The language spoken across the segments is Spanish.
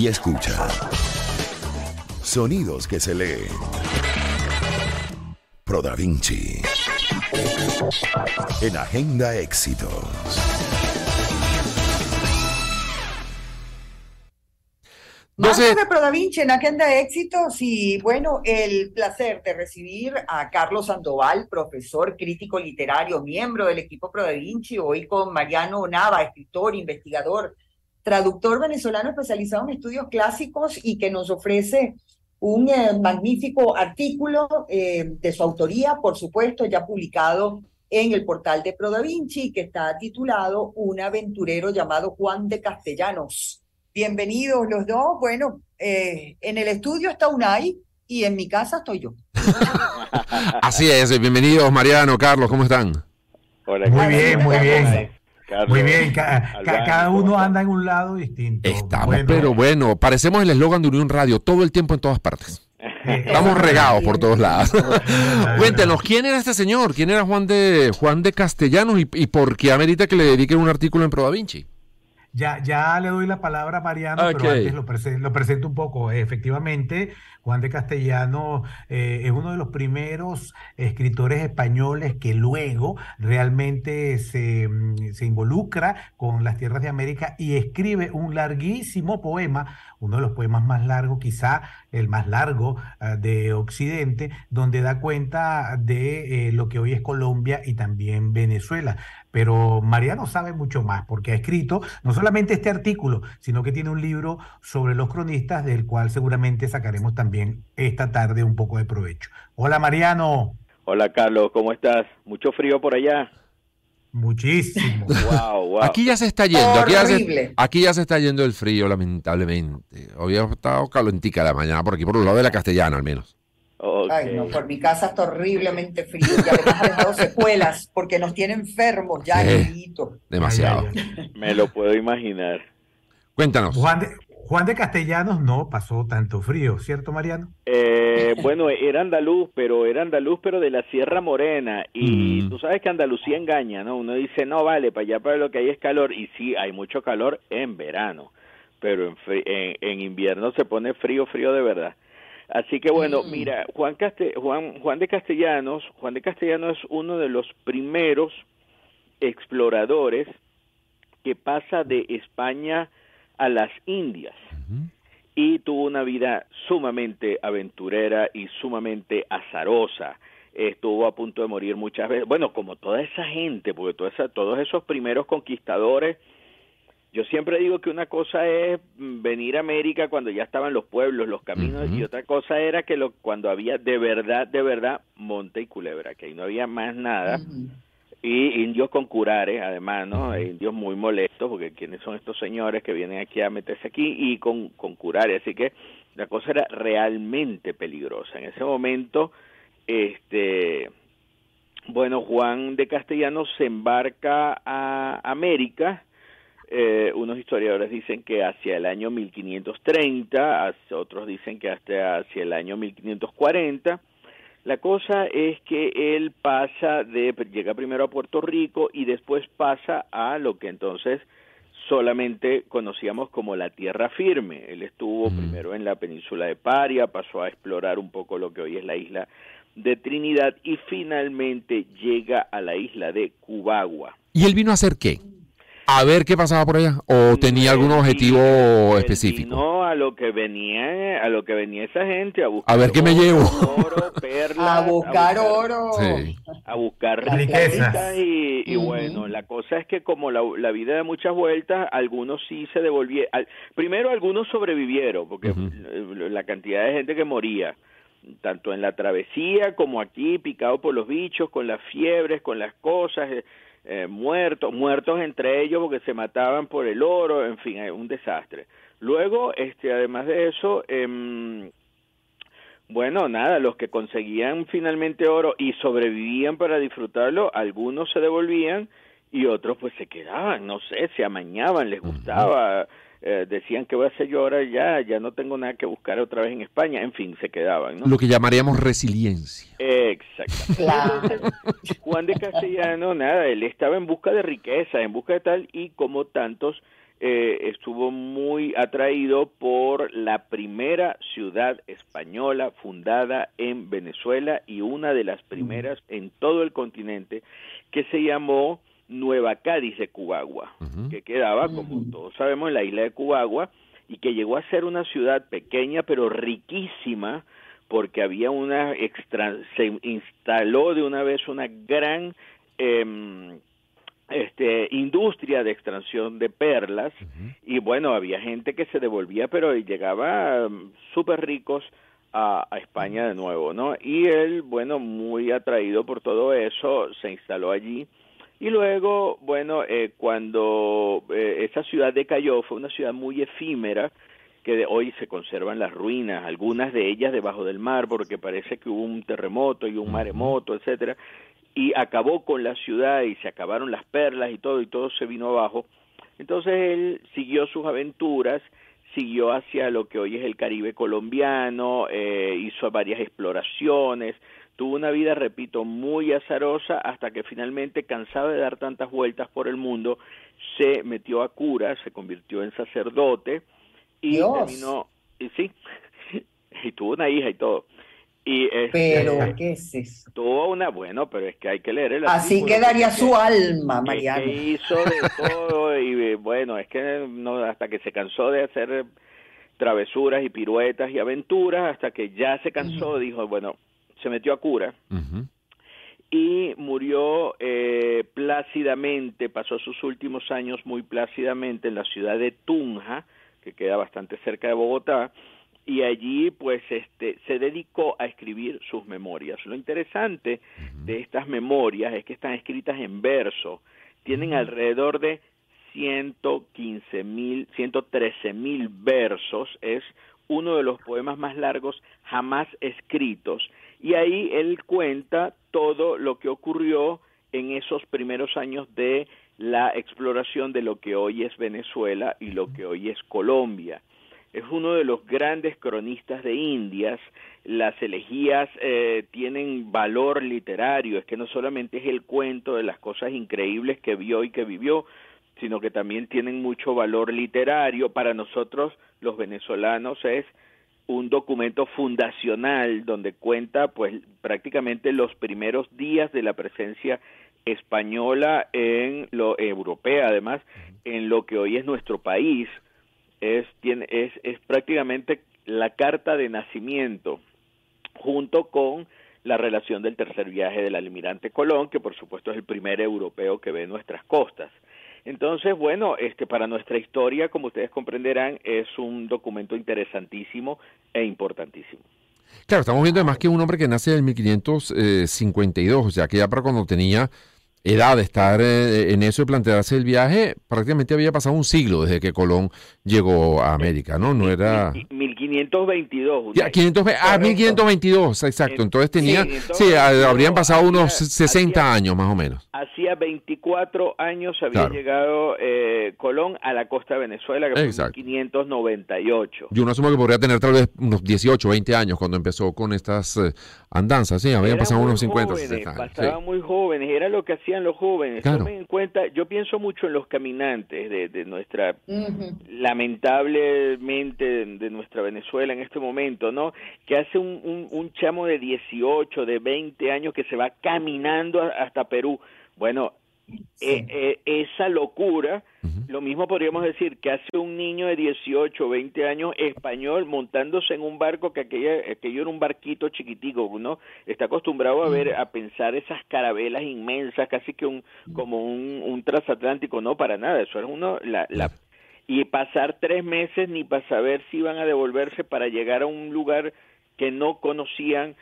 y escucha. Sonidos que se leen. Pro Da Vinci. En Agenda Éxitos. Vamos de Pro Da Vinci en Agenda Éxitos y bueno, el placer de recibir a Carlos Sandoval, profesor, crítico literario, miembro del equipo Pro Da Vinci, hoy con Mariano Nava, escritor, investigador, traductor venezolano especializado en estudios clásicos y que nos ofrece un eh, magnífico artículo eh, de su autoría, por supuesto, ya publicado en el portal de Pro Da Vinci, que está titulado Un aventurero llamado Juan de Castellanos. Bienvenidos los dos. Bueno, eh, en el estudio está Unai y en mi casa estoy yo. Así es, bienvenidos Mariano, Carlos, ¿cómo están? Hola, muy bien, muy bien. Muy bien, cada uno anda en un lado distinto. Estamos, pero bueno, parecemos el eslogan de Unión Radio, todo el tiempo en todas partes. Estamos regados por todos lados. Cuéntenos, ¿quién era este señor? ¿Quién era Juan de Juan de Castellanos y, y por qué amerita que le dediquen un artículo en Pro Da Vinci? Ya, ya le doy la palabra a Mariano, pero antes lo, lo, presento un poco. Efectivamente, Juan de Castellano eh, es uno de los primeros escritores españoles que luego realmente se, mm, se, involucra con las tierras de América y escribe un larguísimo poema, uno de los poemas más largos, quizá el más largo ah, de Occidente, donde da cuenta de eh, lo que hoy es Colombia y también Venezuela. Pero Mariano sabe mucho más porque ha escrito no solamente este artículo, sino que tiene un libro sobre los cronistas del cual seguramente sacaremos también esta tarde un poco de provecho. Hola Mariano. Hola Carlos, ¿cómo estás? ¿Mucho frío por allá? Muchísimo. Aquí ya se está yendo. Aquí ya se, aquí ya se, está yendo el frío, lamentablemente. Había estado calentica la mañana por aquí, por el lado de la castellana al menos. Ay, no, por mi casa está horriblemente frío y además ha dejado secuelas porque nos tiene enfermos ya, Demasiado. Me lo puedo imaginar. Cuéntanos. Juan de, Juan de Castellanos no pasó tanto frío, ¿cierto, Mariano? Eh, bueno, era andaluz, pero era andaluz, pero de la Sierra Morena. Y mm. tú sabes que Andalucía engaña, ¿no? Uno dice, no, vale, para allá para lo que hay es calor. Y sí, hay mucho calor en verano, pero en, en, invierno se pone frío, frío de verdad. Así que bueno, mm. mira, Juan, Juan, Juan de Castellanos, Juan de Castellanos es uno de los primeros exploradores que pasa de España a las Indias y tuvo una vida sumamente aventurera y sumamente azarosa. Estuvo a punto de morir muchas veces, bueno, como toda esa gente, porque toda esa, todos esos primeros conquistadores, yo siempre digo que una cosa es venir a América cuando ya estaban los pueblos, los caminos, y otra cosa era que lo, cuando había de verdad, de verdad, monte y culebra, que ahí no había más nada y indios con curares, además, ¿no? Indios muy molestos, porque quiénes son estos señores que vienen aquí a meterse aquí y con, con curares, así que la cosa era realmente peligrosa. En ese momento, este, bueno, Juan de Castellanos se embarca a América, eh, unos historiadores dicen que hacia el año 1530, otros dicen que hasta hacia el año 1540, la cosa es que él pasa de, llega primero a Puerto Rico y después pasa a lo que entonces solamente conocíamos como la tierra firme. Él estuvo primero en la península de Paria, pasó a explorar un poco lo que hoy es la isla de Trinidad y finalmente llega a la isla de Cubagua. ¿Y él vino a hacer qué? A ver qué pasaba por allá o tenía algún objetivo específico. No, a lo que venía, a lo que venía esa gente a buscar. A ver qué me llevo. Oro, a buscar oro. A buscar riquezas y, bueno, la cosa es que como la, vida da muchas vueltas, algunos sí se devolvieron. primero algunos sobrevivieron porque la cantidad de gente que moría tanto en la travesía como aquí, picado por los bichos, con las fiebres, con las cosas, eh, muertos, muertos entre ellos porque se mataban por el oro, en fin, un desastre. Luego, este, además de eso, eh, bueno, nada, los que conseguían finalmente oro y sobrevivían para disfrutarlo, algunos se devolvían y otros pues se quedaban, no sé, se amañaban, les gustaba. Eh, decían que voy a hacer yo ahora ya, ya no tengo nada que buscar otra vez en España, en fin, se quedaban. ¿no? Lo que llamaríamos resiliencia. Exactamente. Juan de Castellano, nada, él estaba en busca de riqueza, en busca de tal, y como tantos eh, estuvo muy atraído por la primera ciudad española fundada en Venezuela y una de las primeras en todo el continente que se llamó Nueva Cádiz de Cubagua, que quedaba, como todos sabemos, en la isla de Cubagua y que llegó a ser una ciudad pequeña pero riquísima porque había una extra, se instaló de una vez una gran eh, este, industria de extracción de perlas y bueno, había gente que se devolvía pero llegaba um, súper ricos a, España de nuevo, ¿no? Y él, bueno, muy atraído por todo eso, se instaló allí y luego, bueno, eh, cuando eh, esa ciudad decayó, fue una ciudad muy efímera, que de hoy se conservan las ruinas, algunas de ellas debajo del mar, porque parece que hubo un terremoto y un maremoto, etcétera, y acabó con la ciudad y se acabaron las perlas y todo y todo se vino abajo. Entonces él siguió sus aventuras, siguió hacia lo que hoy es el Caribe colombiano, eh, hizo varias exploraciones, tuvo una vida, repito, muy azarosa hasta que finalmente, cansado de dar tantas vueltas por el mundo, se metió a cura, se convirtió en sacerdote y terminó, y sí, y tuvo una hija y todo. Y este, pero, ¿qué es eso? Tuvo una, bueno, pero es que hay que leer el Así quedaría su alma, Mariano. Que hizo de todo y bueno, es que no, hasta que se cansó de hacer travesuras y piruetas y aventuras, hasta que ya se cansó, dijo, bueno, se metió a cura. Y murió eh, plácidamente, pasó sus últimos años muy plácidamente en la ciudad de Tunja, que queda bastante cerca de Bogotá, y allí pues este se dedicó a escribir sus memorias. Lo interesante de estas memorias es que están escritas en verso, tienen alrededor de 115 mil, 113 mil versos, es uno de los poemas más largos jamás escritos. Y ahí él cuenta todo lo que ocurrió en esos primeros años de la exploración de lo que hoy es Venezuela y lo que hoy es Colombia es uno de los grandes cronistas de Indias. Las elegías eh, tienen valor literario, es que no solamente es el cuento de las cosas increíbles que vio y que vivió, sino que también tienen mucho valor literario. Para nosotros, los venezolanos, es un documento fundacional donde cuenta pues prácticamente los primeros días de la presencia española en lo europea además en lo que hoy es nuestro país es, tiene, es, es prácticamente la carta de nacimiento junto con la relación del tercer viaje del almirante Colón, que por supuesto es el primer europeo que ve nuestras costas. Entonces, bueno, este para nuestra historia, como ustedes comprenderán, es un documento interesantísimo e importantísimo. Claro, estamos viendo además que un hombre que nace en 1552, o sea, que ya para cuando tenía edad de estar eh, en eso y plantearse el viaje, prácticamente había pasado un siglo desde que Colón llegó a América, ¿no? No era... 1522. Ya, 520, ah, 1522, exacto. Entonces tenía, sí, habrían pasado unos 60 años más o menos. Hacía 24 años había llegado eh, Colón a la costa de Venezuela, que fue en 1598. Yo no asumo que podría tener tal vez unos 18, 20 años cuando empezó con estas eh, andanzas, sí, habían pasado unos 50, 60 años. Pasaban muy jóvenes, era lo que los jóvenes. Tomen en cuenta, yo pienso mucho en los caminantes de, de nuestra, lamentablemente, de nuestra Venezuela en este momento, ¿no? Que hace un, un, chamo de 18, de 20 años que se va caminando hasta Perú. Bueno, eh, eh, esa locura, lo mismo podríamos decir que hace un niño de 18 o 20 años español montándose en un barco que aquella, aquello era un barquito chiquitico, ¿no? Está acostumbrado a ver, a pensar esas carabelas inmensas, casi que un, como un, un transatlántico, no, para nada, eso es uno, la, la y pasar tres meses ni para saber si iban a devolverse para llegar a un lugar que no conocían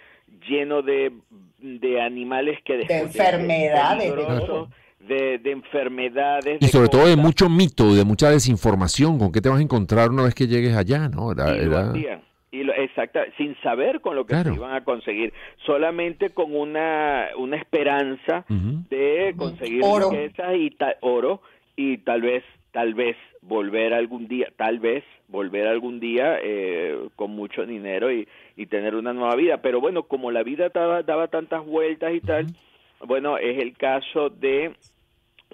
lleno de, de animales que de enfermedades de, de, enfermedades y sobre todo de mucho mito de mucha desinformación con qué te vas a encontrar una vez que llegues allá no era, y lo, exacta, sin saber con lo que se iban a conseguir, solamente con una, una esperanza de conseguir oro. y oro y tal vez tal vez volver algún día, tal vez volver algún día eh, con mucho dinero y, y, tener una nueva vida. Pero bueno, como la vida daba, daba tantas vueltas y tal, bueno, es el caso de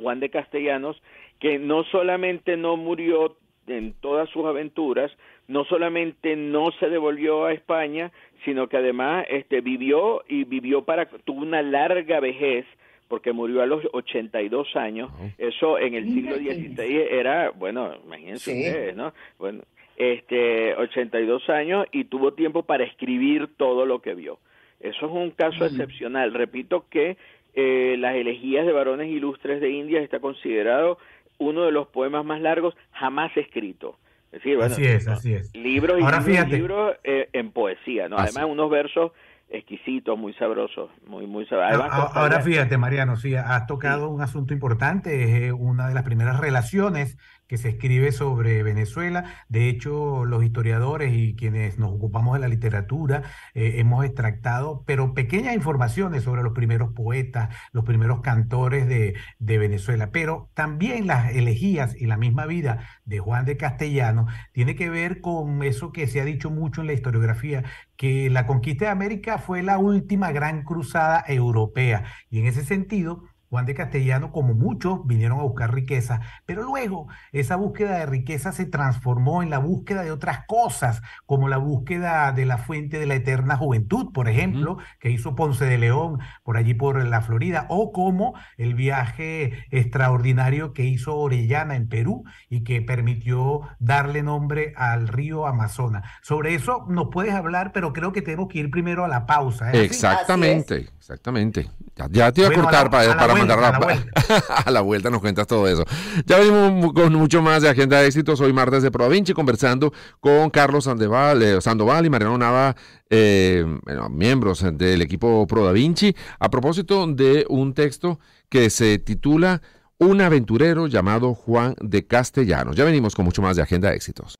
Juan de Castellanos, que no solamente no murió en todas sus aventuras, no solamente no se devolvió a España, sino que además este vivió y vivió para tuvo una larga vejez porque murió a los 82 años. Eso en el siglo XVI era, bueno, imagínense ustedes, ¿no? Bueno, este 82 años y tuvo tiempo para escribir todo lo que vio. Eso es un caso excepcional. Repito que eh, las elegías de varones ilustres de India está considerado uno de los poemas más largos jamás escrito. Es decir, bueno, así es, así es. Libros y libros, eh, en poesía, ¿no? Además, unos versos exquisitos, muy sabrosos, muy, muy sabrosos. Ahora, fíjate, Mariano, sí, has tocado un asunto importante, es una de las primeras relaciones que se escribe sobre Venezuela. De hecho, los historiadores y quienes nos ocupamos de la literatura eh, hemos extractado, pero pequeñas informaciones sobre los primeros poetas, los primeros cantores de, de Venezuela. Pero también las elegías y la misma vida de Juan de Castellano tiene que ver con eso que se ha dicho mucho en la historiografía, que la conquista de América fue la última gran cruzada europea. Y en ese sentido, Juan de Castellano, como muchos, vinieron a buscar riqueza, pero luego esa búsqueda de riqueza se transformó en la búsqueda de otras cosas, como la búsqueda de la fuente de la eterna juventud, por ejemplo, que hizo Ponce de León por allí por la Florida, o como el viaje extraordinario que hizo Orellana en Perú y que permitió darle nombre al río Amazonas. Sobre eso nos puedes hablar, pero creo que tenemos que ir primero a la pausa. ¿eh? Exactamente, exactamente. Ya, te iba a cortar para, para mandar la, a la, vuelta. nos cuentas todo eso. Ya venimos con mucho más de Agenda de Éxitos. Hoy martes de Provinci conversando con Carlos Sandoval, eh, Sandoval y Mariano Nava, eh, miembros del equipo Pro Da Vinci, a propósito de un texto que se titula Un aventurero llamado Juan de Castellanos. Ya venimos con mucho más de Agenda de Éxitos.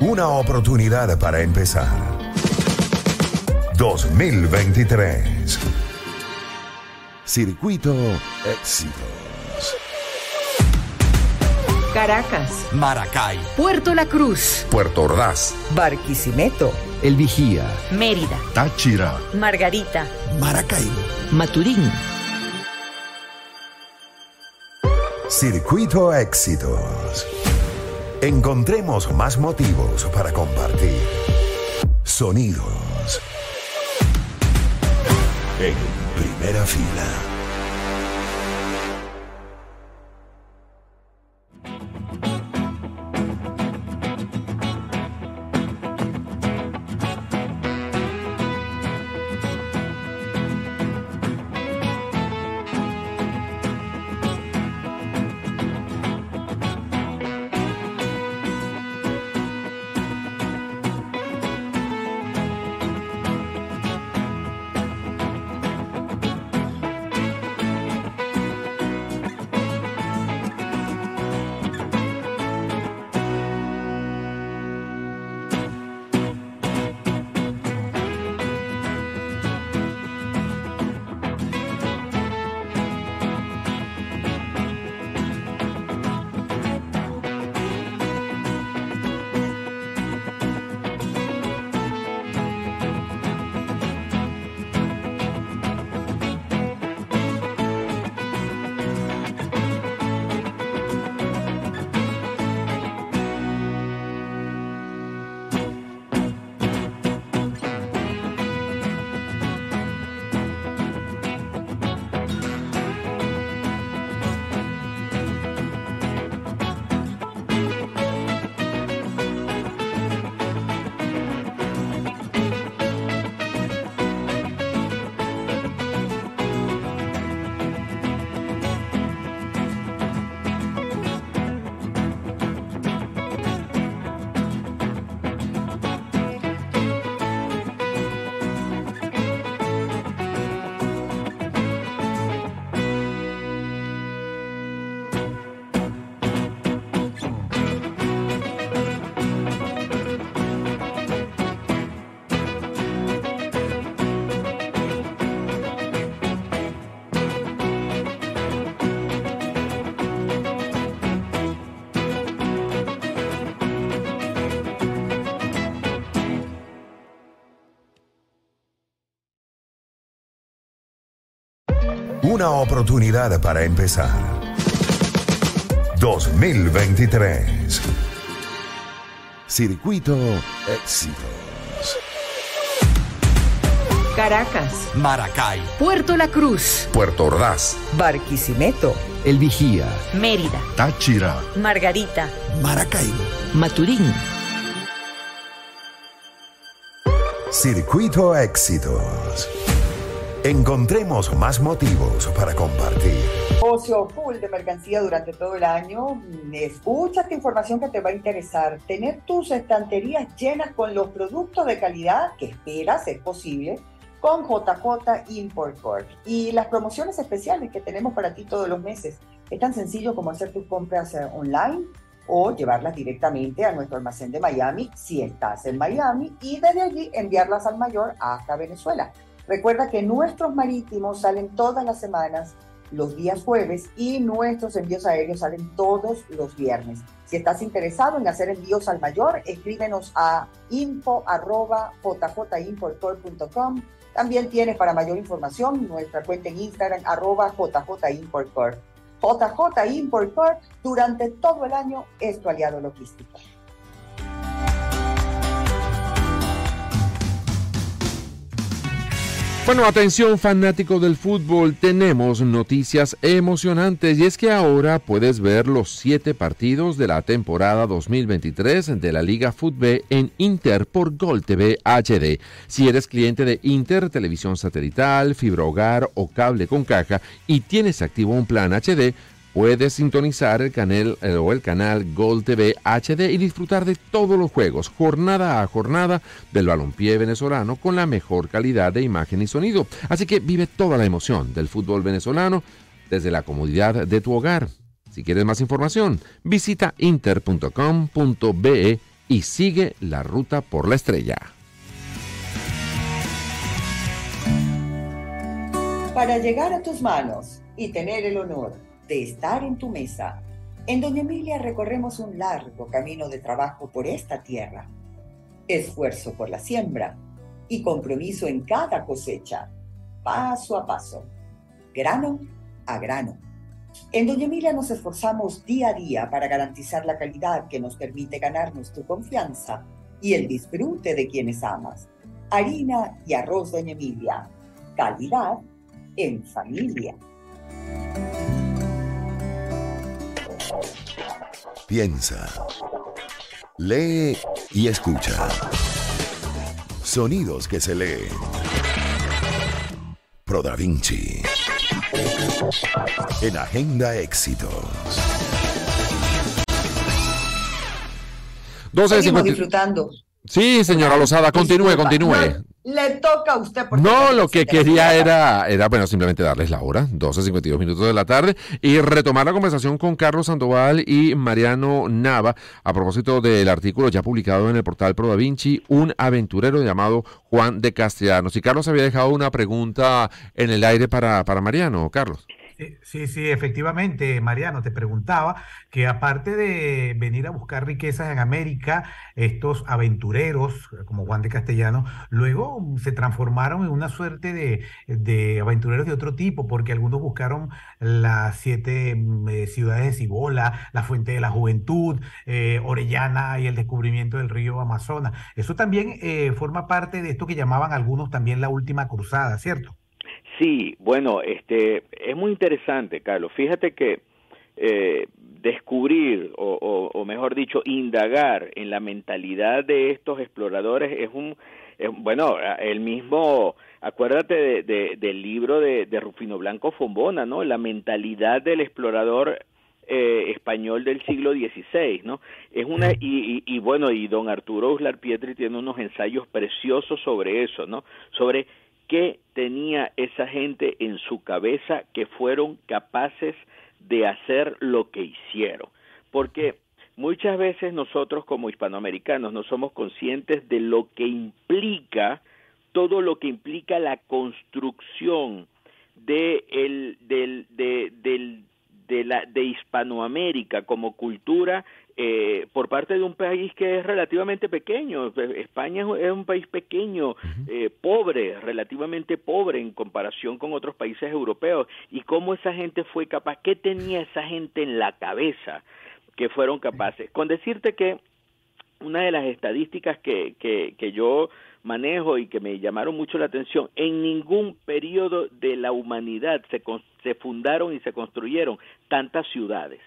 Una oportunidad para empezar. 2023. Circuito Éxitos. Caracas. Maracay. Puerto La Cruz. Puerto Ordaz. Barquisimeto. El Vigía. Mérida. Táchira. Margarita. Maracaibo. Maturín. Circuito Éxitos. Encontremos más motivos para compartir. Sonidos. En primera fila. Una oportunidad para empezar. 2023. Circuito Éxitos. Caracas, Maracay, Puerto La Cruz, Puerto Ordaz, Barquisimeto, El Vigía, Mérida, Táchira, Margarita, Maracaibo. Maturín. Circuito Éxitos. Encontremos más motivos para compartir. Ocio full de mercancía durante todo el año. Escucha esta información que te va a interesar. Tener tus estanterías llenas con los productos de calidad que esperas es posible con JJ Import Corp. Y las promociones especiales que tenemos para ti todos los meses. Es tan sencillo como hacer tus compras eh, online o llevarlas directamente a nuestro almacén de Miami si estás en Miami y desde allí enviarlas al mayor hasta Venezuela. Recuerda que nuestros marítimos salen todas las semanas los días jueves y nuestros envíos aéreos salen todos los viernes. Si estás interesado en hacer envíos al mayor, escríbenos a info.jjimportcorp.com. También tienes para mayor información nuestra cuenta en Instagram arroba jjimportcorp. JJ Import Corp durante todo el año es tu aliado logístico. Bueno, atención fanático del fútbol, tenemos noticias emocionantes y es que ahora puedes ver los siete partidos de la temporada 2023 de la Liga Fútbol en Inter por Gol TV HD. Si eres cliente de Inter, televisión satelital, fibra hogar o cable con caja y tienes activo un plan HD, Puedes sintonizar el canal eh, o el canal Gol TV HD y disfrutar de todos los juegos, jornada a jornada, del balompié venezolano con la mejor calidad de imagen y sonido. Así que vive toda la emoción del fútbol venezolano desde la comodidad de tu hogar. Si quieres más información, visita inter.com.be y sigue la ruta por la estrella. Para llegar a tus manos y tener el honor de estar en tu mesa. En Doña Emilia recorremos un largo camino de trabajo por esta tierra, esfuerzo por la siembra y compromiso en cada cosecha, paso a paso, grano a grano. En Doña Emilia nos esforzamos día a día para garantizar la calidad que nos permite ganarnos tu confianza y el disfrute de quienes amas. Harina y arroz Doña Emilia. Calidad en familia. Piensa, lee y escucha. Sonidos que se leen. Pro Da Vinci. En Agenda Éxitos. 12 Seguimos disfrutando. Sí, señora Lozada, continúe, continúe. Le toca a usted. No, lo que quería era, era, bueno, simplemente darles la hora, 12.52 minutos de la tarde, y retomar la conversación con Carlos Sandoval y Mariano Nava a propósito del artículo ya publicado en el portal Pro Da Vinci, un aventurero llamado Juan de Castellanos. Y Carlos había dejado una pregunta en el aire para, para Mariano. Carlos. Sí, sí, efectivamente, Mariano, te preguntaba que aparte de venir a buscar riquezas en América, estos aventureros, como Juan de Castellano, luego se transformaron en una suerte de, aventureros de otro tipo, porque algunos buscaron las siete mm, eh, ciudades de Cibola, la Fuente de la Juventud, eh, Orellana y el descubrimiento del río Amazonas. Eso también eh, forma parte de esto que llamaban algunos también la última cruzada, ¿cierto? Sí, bueno, este es muy interesante, Carlos. Fíjate que eh, descubrir o, mejor dicho indagar en la mentalidad de estos exploradores es un bueno el mismo acuérdate de, del libro de, Rufino Blanco Fombona no la mentalidad del explorador eh, español del siglo XVI, ¿no? Es una y, y, bueno y don Arturo Uslar Pietri tiene unos ensayos preciosos sobre eso, ¿no? Sobre qué tenía esa gente en su cabeza que fueron capaces de hacer lo que hicieron. Porque muchas veces nosotros como hispanoamericanos no somos conscientes de lo que implica todo lo que implica la construcción de el, del, de, del, de, la, de Hispanoamérica como cultura eh, por parte de un país que es relativamente pequeño. España es un país pequeño, eh, pobre, relativamente pobre en comparación con otros países europeos. ¿Y cómo esa gente fue capaz? ¿Qué tenía esa gente en la cabeza que fueron capaces? Con decirte que una de las estadísticas que, que, que yo manejo y que me llamaron mucho la atención, en ningún periodo de la humanidad se, se fundaron y se construyeron tantas ciudades.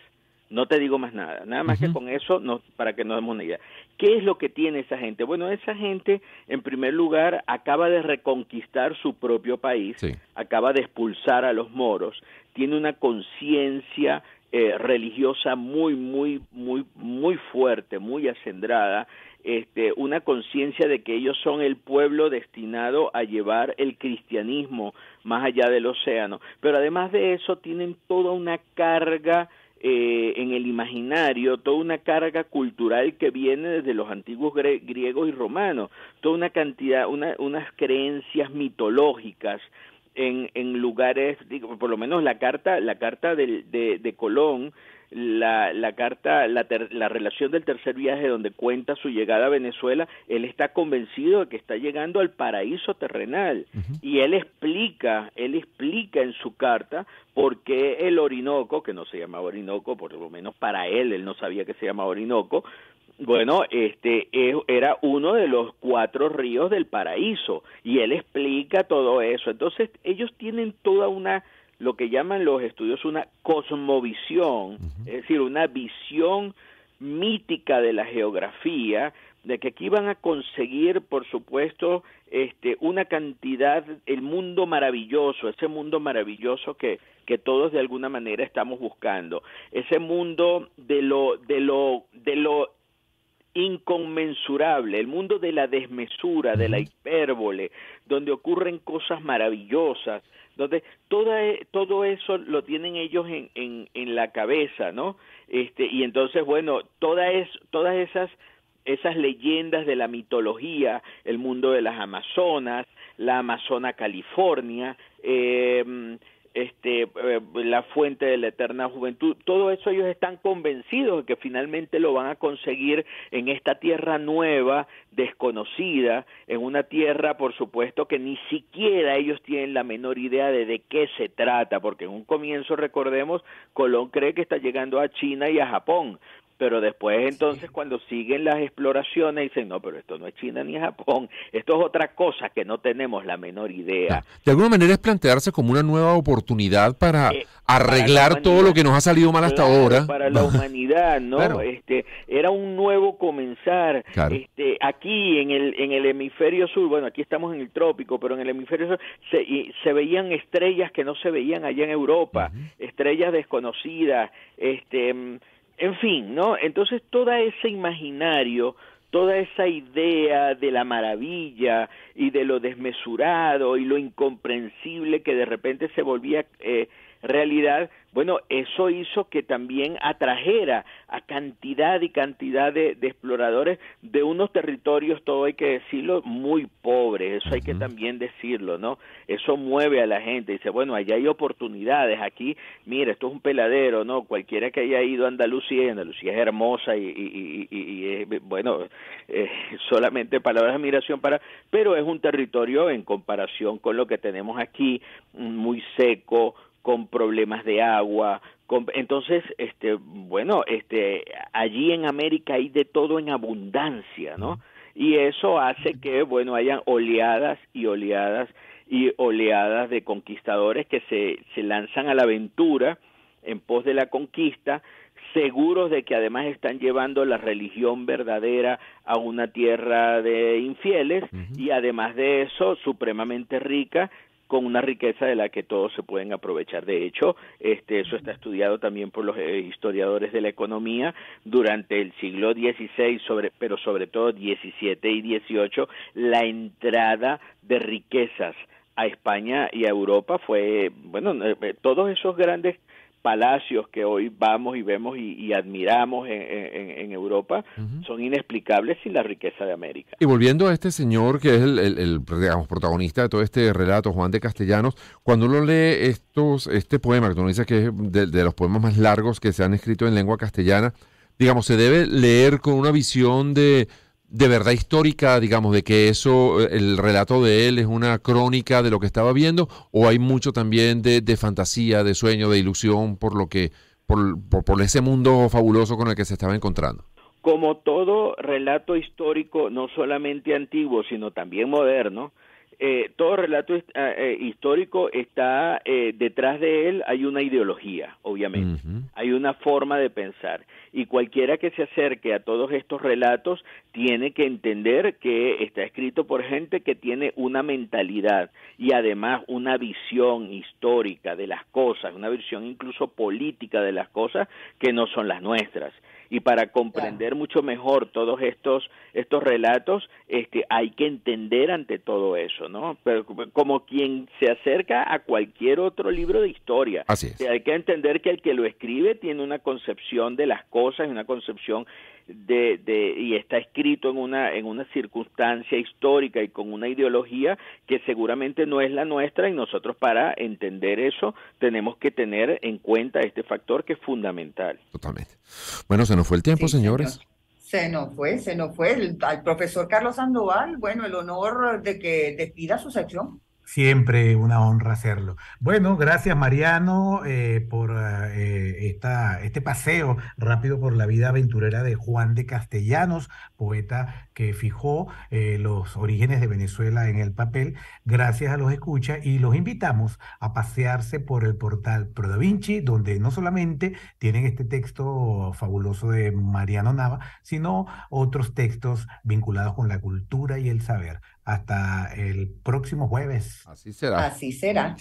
No te digo más nada, nada más que con eso no, para que nos demos una idea. ¿Qué es lo que tiene esa gente? Bueno, esa gente, en primer lugar, acaba de reconquistar su propio país, acaba de expulsar a los moros, tiene una conciencia eh, religiosa muy, muy, muy, muy fuerte, muy acendrada, este, una conciencia de que ellos son el pueblo destinado a llevar el cristianismo más allá del océano. Pero además de eso, tienen toda una carga eh, en el imaginario toda una carga cultural que viene desde los antiguos griegos y romanos, toda una cantidad, una, unas creencias mitológicas en, en lugares, digo, por lo menos la carta, la carta de, de Colón la, la carta, la, la relación del tercer viaje donde cuenta su llegada a Venezuela, él está convencido de que está llegando al paraíso terrenal. Y él explica, él explica en su carta por qué el Orinoco, que no se llama Orinoco, por lo menos para él, él no sabía que se llama Orinoco, bueno, este era uno de los cuatro ríos del paraíso y él explica todo eso. Entonces, ellos tienen toda una lo que llaman los estudios una cosmovisión, es decir, una visión mítica de la geografía, de que aquí van a conseguir, por supuesto, este, una cantidad, el mundo maravilloso, ese mundo maravilloso que, que todos de alguna manera estamos buscando, ese mundo de lo, de lo, de lo inconmensurable, el mundo de la desmesura, de la hipérbole, donde ocurren cosas maravillosas, donde toda, e, todo eso lo tienen ellos en, en, en la cabeza, ¿no? Este, y entonces, bueno, toda es, todas esas esas leyendas de la mitología, el mundo de las Amazonas, la Amazona California, eh, este, eh, la fuente de la eterna juventud, todo eso ellos están convencidos de que finalmente lo van a conseguir en esta tierra nueva, desconocida, en una tierra, por supuesto, que ni siquiera ellos tienen la menor idea de de qué se trata, porque en un comienzo, recordemos, Colón cree que está llegando a China y a Japón, pero después entonces cuando siguen las exploraciones dicen, no, pero esto no es China ni Japón, esto es otra cosa que no tenemos la menor idea. De alguna manera es plantearse como una nueva oportunidad para eh, arreglar todo lo que nos ha salido mal hasta ahora. Para la humanidad, ¿no? Este, era un nuevo comenzar. Este, aquí en el, en el hemisferio sur, bueno, aquí estamos en el trópico, pero en el hemisferio sur se, se veían estrellas que no se veían allá en Europa, estrellas desconocidas, este en fin, ¿no? Entonces todo ese imaginario, toda esa idea de la maravilla y de lo desmesurado y lo incomprensible que de repente se volvía eh, realidad, bueno, eso hizo que también atrajera a cantidad y cantidad de, exploradores de unos territorios, todo hay que decirlo, muy pobres, eso hay que también decirlo, ¿no? Eso mueve a la gente, dice, bueno, allá hay oportunidades, aquí, mira, esto es un peladero, ¿no? Cualquiera que haya ido a Andalucía, Andalucía es hermosa y, y, y, bueno, eh, solamente palabras de admiración para, pero es un territorio en comparación con lo que tenemos aquí, muy seco, con problemas de agua, entonces, este, bueno, este, allí en América hay de todo en abundancia, ¿no? Y eso hace que, bueno, hayan oleadas y oleadas y oleadas de conquistadores que se, se lanzan a la aventura en pos de la conquista, seguros de que además están llevando la religión verdadera a una tierra de infieles y además de eso supremamente rica con una riqueza de la que todos se pueden aprovechar. De hecho, este, eso está estudiado también por los eh, historiadores de la economía durante el siglo XVI, sobre, pero sobre todo XVII y XVIII, la entrada de riquezas a España y a Europa fue, bueno, eh, eh, todos esos grandes palacios que hoy vamos y vemos y, admiramos en, Europa son inexplicables sin la riqueza de América. Y volviendo a este señor que es el, digamos, protagonista de todo este relato, Juan de Castellanos, cuando uno lee estos, este poema, que tú dices que es de los poemas más largos que se han escrito en lengua castellana, digamos, se debe leer con una visión de de verdad histórica, digamos, de que eso, el relato de él es una crónica de lo que estaba viendo, o hay mucho también de, fantasía, de sueño, de ilusión por lo que, por, por, ese mundo fabuloso con el que se estaba encontrando? Como todo relato histórico, no solamente antiguo, sino también moderno, eh, todo relato eh, eh, histórico está detrás de él hay una ideología, obviamente, hay una forma de pensar y cualquiera que se acerque a todos estos relatos tiene que entender que está escrito por gente que tiene una mentalidad y además una visión histórica de las cosas, una visión incluso política de las cosas que no son las nuestras y para comprender mucho mejor todos estos estos relatos este hay que entender ante todo eso no pero como quien se acerca a cualquier otro libro de historia. Así hay que entender que el que lo escribe tiene una concepción de las cosas una concepción de, de, y está escrito en una en una circunstancia histórica y con una ideología que seguramente no es la nuestra y nosotros para entender eso tenemos que tener en cuenta este factor que es fundamental. Totalmente. Bueno, se nos fue el tiempo, señores. Se nos fue, se nos fue. al profesor Carlos Sandoval, bueno, el honor de que despida su sección. Siempre una honra hacerlo. Bueno, gracias Mariano eh, por eh, esta, este paseo rápido por la vida aventurera de Juan de Castellanos, poeta que fijó eh, los orígenes de Venezuela en el papel. Gracias a los escuchas y los invitamos a pasearse por el portal Pro da Vinci, donde no solamente tienen este texto fabuloso de Mariano Nava, sino otros textos vinculados con la cultura y el saber hasta el próximo jueves. Así será. Así será.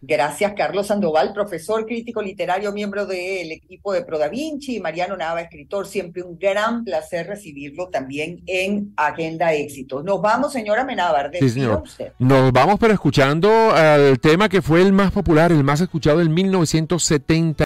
Gracias, Carlos Sandoval, profesor crítico literario, miembro del equipo de Pro Da Vinci, y Mariano Nava, escritor. Siempre un gran placer recibirlo también en Agenda Éxito. Nos vamos, señora Menábar. Sí, señor. Nos vamos, pero escuchando al tema que fue el más popular, el más escuchado en 1970.